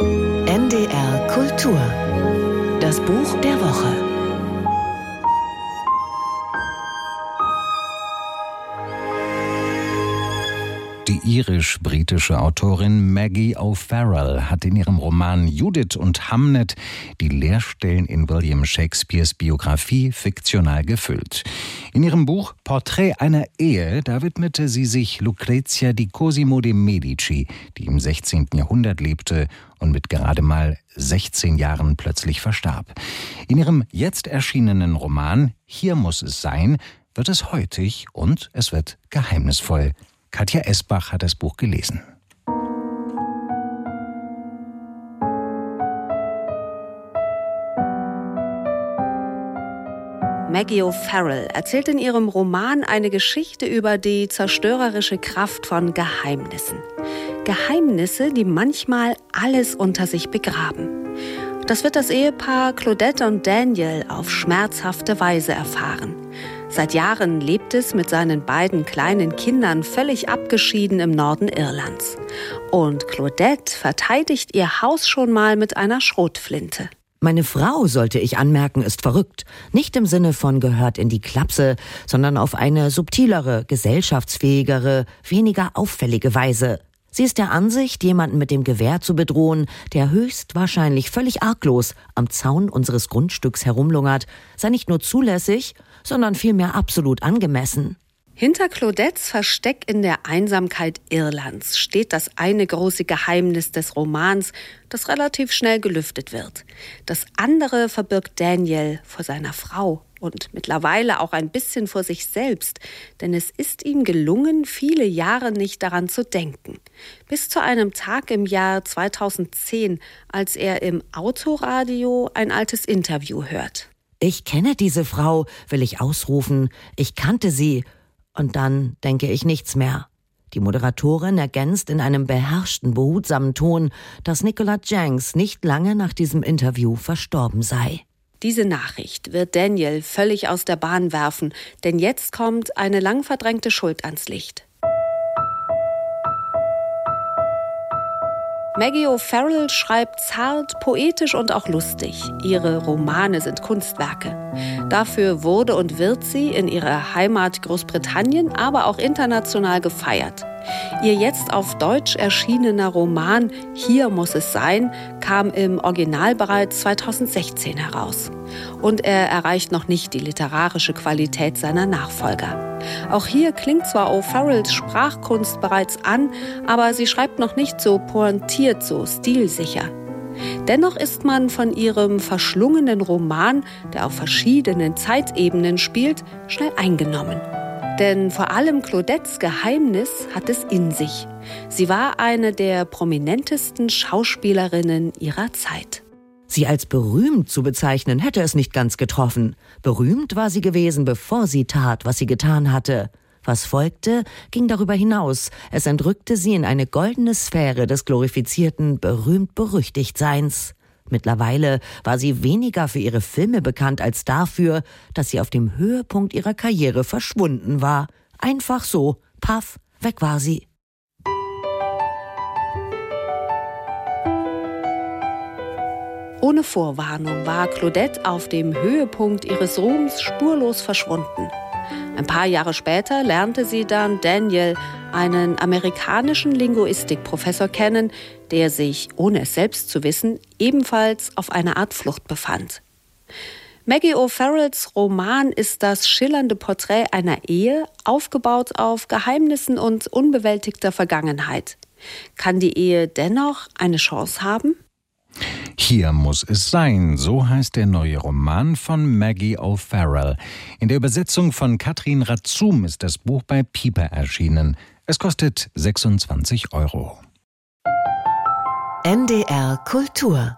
NDR Kultur. Das Buch der Woche. Die irisch-britische Autorin Maggie O'Farrell hat in ihrem Roman Judith und Hamnet die Leerstellen in William Shakespeares Biografie fiktional gefüllt. In ihrem Buch Porträt einer Ehe, da widmete sie sich Lucrezia di Cosimo de Medici, die im 16. Jahrhundert lebte und mit gerade mal 16 Jahren plötzlich verstarb. In ihrem jetzt erschienenen Roman Hier muss es sein, wird es heutig und es wird geheimnisvoll. Katja Esbach hat das Buch gelesen. Maggie O'Farrell erzählt in ihrem Roman eine Geschichte über die zerstörerische Kraft von Geheimnissen. Geheimnisse, die manchmal alles unter sich begraben. Das wird das Ehepaar Claudette und Daniel auf schmerzhafte Weise erfahren. Seit Jahren lebt es mit seinen beiden kleinen Kindern völlig abgeschieden im Norden Irlands. Und Claudette verteidigt ihr Haus schon mal mit einer Schrotflinte. Meine Frau, sollte ich anmerken, ist verrückt. Nicht im Sinne von gehört in die Klapse, sondern auf eine subtilere, gesellschaftsfähigere, weniger auffällige Weise. Sie ist der Ansicht, jemanden mit dem Gewehr zu bedrohen, der höchstwahrscheinlich völlig arglos am Zaun unseres Grundstücks herumlungert, sei nicht nur zulässig, sondern vielmehr absolut angemessen. Hinter Claudettes Versteck in der Einsamkeit Irlands steht das eine große Geheimnis des Romans, das relativ schnell gelüftet wird. Das andere verbirgt Daniel vor seiner Frau und mittlerweile auch ein bisschen vor sich selbst, denn es ist ihm gelungen, viele Jahre nicht daran zu denken. Bis zu einem Tag im Jahr 2010, als er im Autoradio ein altes Interview hört. Ich kenne diese Frau, will ich ausrufen. Ich kannte sie. Und dann denke ich nichts mehr. Die Moderatorin ergänzt in einem beherrschten, behutsamen Ton, dass Nicola Jenks nicht lange nach diesem Interview verstorben sei. Diese Nachricht wird Daniel völlig aus der Bahn werfen, denn jetzt kommt eine lang verdrängte Schuld ans Licht. Maggie O'Farrell schreibt zart, poetisch und auch lustig. Ihre Romane sind Kunstwerke. Dafür wurde und wird sie in ihrer Heimat Großbritannien, aber auch international gefeiert. Ihr jetzt auf Deutsch erschienener Roman Hier muss es sein kam im Original bereits 2016 heraus. Und er erreicht noch nicht die literarische Qualität seiner Nachfolger. Auch hier klingt zwar O'Farrells Sprachkunst bereits an, aber sie schreibt noch nicht so pointiert, so stilsicher. Dennoch ist man von ihrem verschlungenen Roman, der auf verschiedenen Zeitebenen spielt, schnell eingenommen. Denn vor allem Claudettes Geheimnis hat es in sich. Sie war eine der prominentesten Schauspielerinnen ihrer Zeit. Sie als berühmt zu bezeichnen, hätte es nicht ganz getroffen. Berühmt war sie gewesen, bevor sie tat, was sie getan hatte. Was folgte, ging darüber hinaus. Es entrückte sie in eine goldene Sphäre des glorifizierten, berühmt-berüchtigt-Seins. Mittlerweile war sie weniger für ihre Filme bekannt als dafür, dass sie auf dem Höhepunkt ihrer Karriere verschwunden war. Einfach so, paff, weg war sie. Ohne Vorwarnung war Claudette auf dem Höhepunkt ihres Ruhms spurlos verschwunden. Ein paar Jahre später lernte sie dann Daniel, einen amerikanischen Linguistikprofessor, kennen, der sich, ohne es selbst zu wissen, ebenfalls auf einer Art Flucht befand. Maggie O'Farrells Roman ist das schillernde Porträt einer Ehe, aufgebaut auf Geheimnissen und unbewältigter Vergangenheit. Kann die Ehe dennoch eine Chance haben? Hier muss es sein, so heißt der neue Roman von Maggie O'Farrell. In der Übersetzung von Katrin Ratzum ist das Buch bei Pieper erschienen. Es kostet 26 Euro. NDR Kultur